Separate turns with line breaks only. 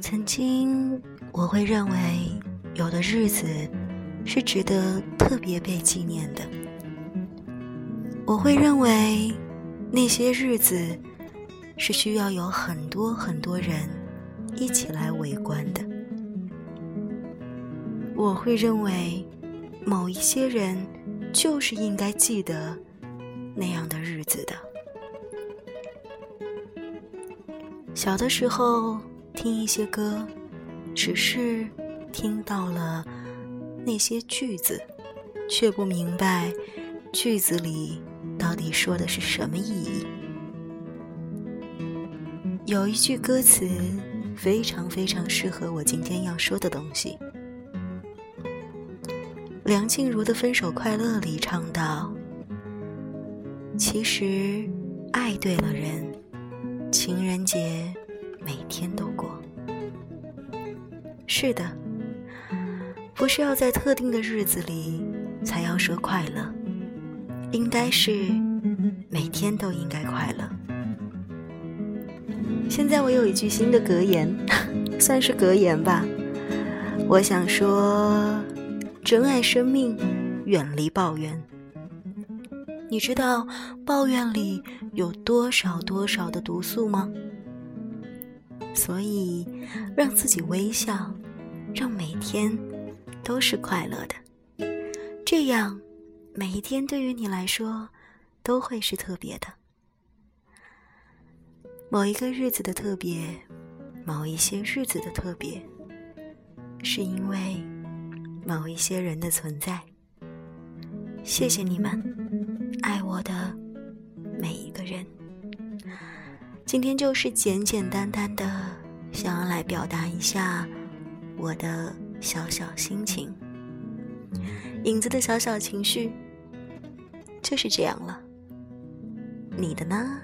曾经我会认为有的日子是值得特别被纪念的。我会认为那些日子是需要有很多很多人一起来围观的。我会认为某一些人就是应该记得那样的日子的。小的时候听一些歌。只是听到了那些句子，却不明白句子里到底说的是什么意义。有一句歌词非常非常适合我今天要说的东西。梁静茹的《分手快乐》里唱到：“其实爱对了人，情人节每天都过。”是的，不是要在特定的日子里才要说快乐，应该是每天都应该快乐。现在我有一句新的格言，算是格言吧。我想说，珍爱生命，远离抱怨。你知道抱怨里有多少多少的毒素吗？所以，让自己微笑，让每天都是快乐的，这样每一天对于你来说都会是特别的。某一个日子的特别，某一些日子的特别，是因为某一些人的存在。谢谢你们，爱我的每一个人。今天就是简简单单的，想要来表达一下我的小小心情，影子的小小情绪，就是这样了。你的呢？